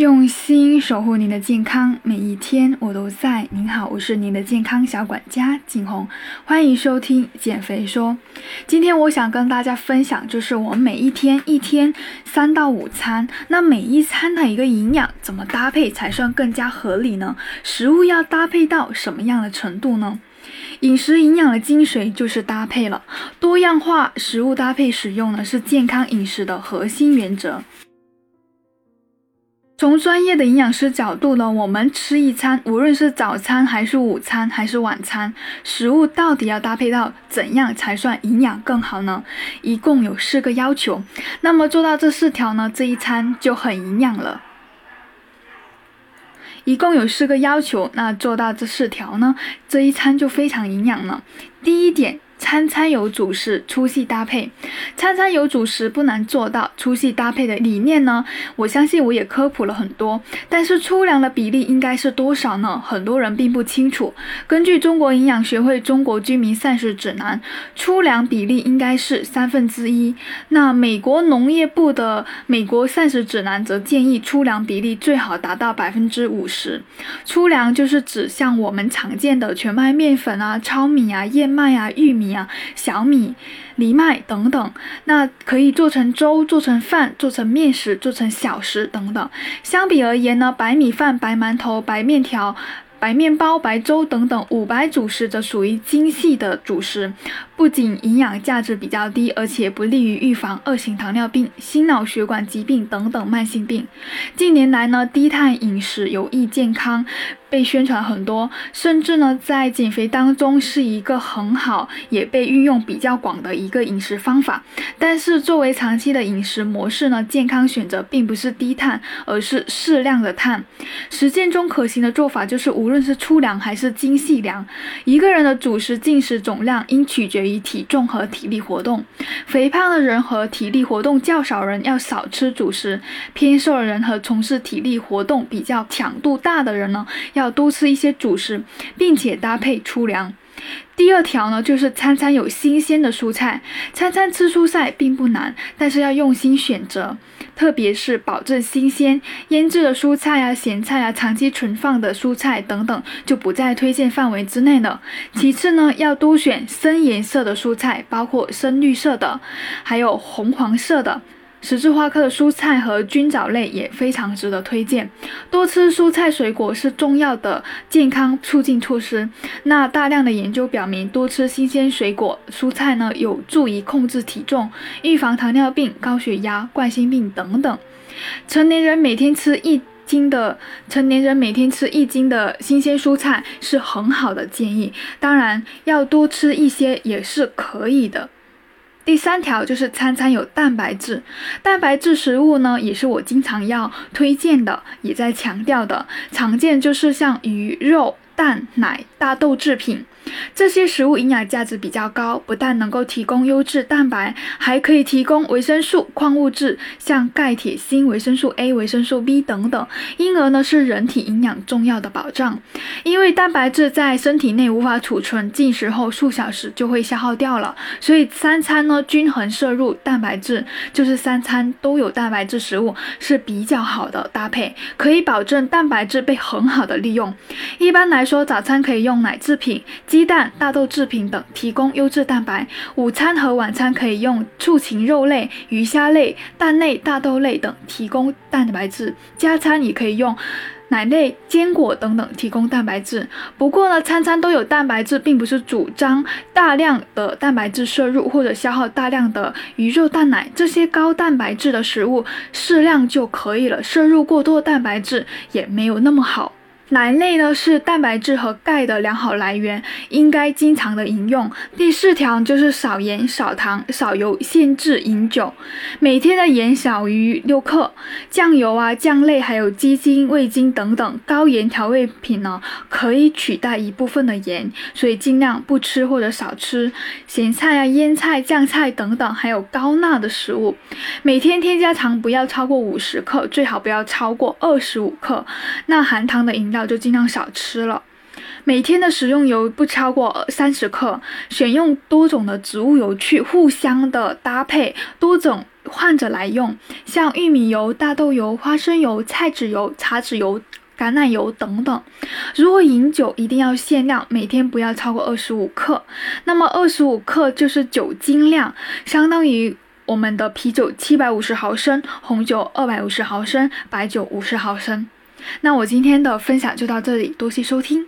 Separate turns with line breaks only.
用心守护您的健康，每一天我都在。您好，我是您的健康小管家景红，欢迎收听减肥说。今天我想跟大家分享，就是我每一天一天三到五餐，那每一餐的一个营养怎么搭配才算更加合理呢？食物要搭配到什么样的程度呢？饮食营养的精髓就是搭配了，多样化食物搭配使用呢，是健康饮食的核心原则。从专业的营养师角度呢，我们吃一餐，无论是早餐还是午餐还是晚餐，食物到底要搭配到怎样才算营养更好呢？一共有四个要求，那么做到这四条呢，这一餐就很营养了。一共有四个要求，那做到这四条呢，这一餐就非常营养了。第一点。餐餐有主食，粗细搭配。餐餐有主食不难做到，粗细搭配的理念呢？我相信我也科普了很多。但是粗粮的比例应该是多少呢？很多人并不清楚。根据中国营养学会《中国居民膳食指南》，粗粮比例应该是三分之一。那美国农业部的《美国膳食指南》则建议粗粮比例最好达到百分之五十。粗粮就是指像我们常见的全麦面粉啊、糙米啊、燕麦啊、玉米。小米、藜麦等等，那可以做成粥、做成饭、做成面食、做成小食等等。相比而言呢，白米饭、白馒头、白面条。白面包、白粥等等五白主食则属于精细的主食，不仅营养价值比较低，而且不利于预防二型糖尿病、心脑血管疾病等等慢性病。近年来呢，低碳饮食有益健康，被宣传很多，甚至呢在减肥当中是一个很好，也被运用比较广的一个饮食方法。但是作为长期的饮食模式呢，健康选择并不是低碳，而是适量的碳。实践中可行的做法就是无。论是粗粮还是精细粮，一个人的主食进食总量应取决于体重和体力活动。肥胖的人和体力活动较少人要少吃主食，偏瘦的人和从事体力活动比较强度大的人呢，要要多吃一些主食，并且搭配粗粮。第二条呢，就是餐餐有新鲜的蔬菜。餐餐吃蔬菜并不难，但是要用心选择，特别是保证新鲜。腌制的蔬菜啊、咸菜啊、长期存放的蔬菜等等，就不在推荐范围之内了。其次呢，要多选深颜色的蔬菜，包括深绿色的，还有红黄色的。十字花科的蔬菜和菌藻类也非常值得推荐。多吃蔬菜水果是重要的健康促进措施。那大量的研究表明，多吃新鲜水果、蔬菜呢，有助于控制体重、预防糖尿病、高血压、冠心病等等。成年人每天吃一斤的成年人每天吃一斤的新鲜蔬菜是很好的建议。当然，要多吃一些也是可以的。第三条就是餐餐有蛋白质，蛋白质食物呢也是我经常要推荐的，也在强调的，常见就是像鱼肉。蛋奶、大豆制品这些食物营养价值比较高，不但能够提供优质蛋白，还可以提供维生素、矿物质，像钙、铁、锌、维生素 A、维生素 B 等等，因而呢是人体营养重要的保障。因为蛋白质在身体内无法储存，进食后数小时就会消耗掉了，所以三餐呢均衡摄入蛋白质，就是三餐都有蛋白质食物是比较好的搭配，可以保证蛋白质被很好的利用。一般来说。早餐可以用奶制品、鸡鸡蛋、大豆制品等提供优质蛋白，午餐和晚餐可以用畜禽肉类、鱼虾类、蛋类、大豆类等提供蛋白质，加餐也可以用奶类、坚果等等提供蛋白质。不过呢，餐餐都有蛋白质，并不是主张大量的蛋白质摄入或者消耗大量的鱼肉、蛋奶这些高蛋白质的食物，适量就可以了。摄入过多蛋白质也没有那么好。奶类呢是蛋白质和钙的良好来源，应该经常的饮用。第四条就是少盐、少糖、少油，限制饮酒。每天的盐小于六克。酱油啊、酱类还有鸡精、味精等等高盐调味品呢，可以取代一部分的盐，所以尽量不吃或者少吃。咸菜啊、腌菜、酱菜等等，还有高钠的食物，每天添加糖不要超过五十克，最好不要超过二十五克。那含糖的饮料就尽量少吃了。每天的食用油不超过三十克，选用多种的植物油去互相的搭配，多种换着来用，像玉米油、大豆油、花生油、菜籽油、茶籽油。橄榄油等等。如果饮酒，一定要限量，每天不要超过二十五克。那么二十五克就是酒精量，相当于我们的啤酒七百五十毫升，红酒二百五十毫升，白酒五十毫升。那我今天的分享就到这里，多谢收听。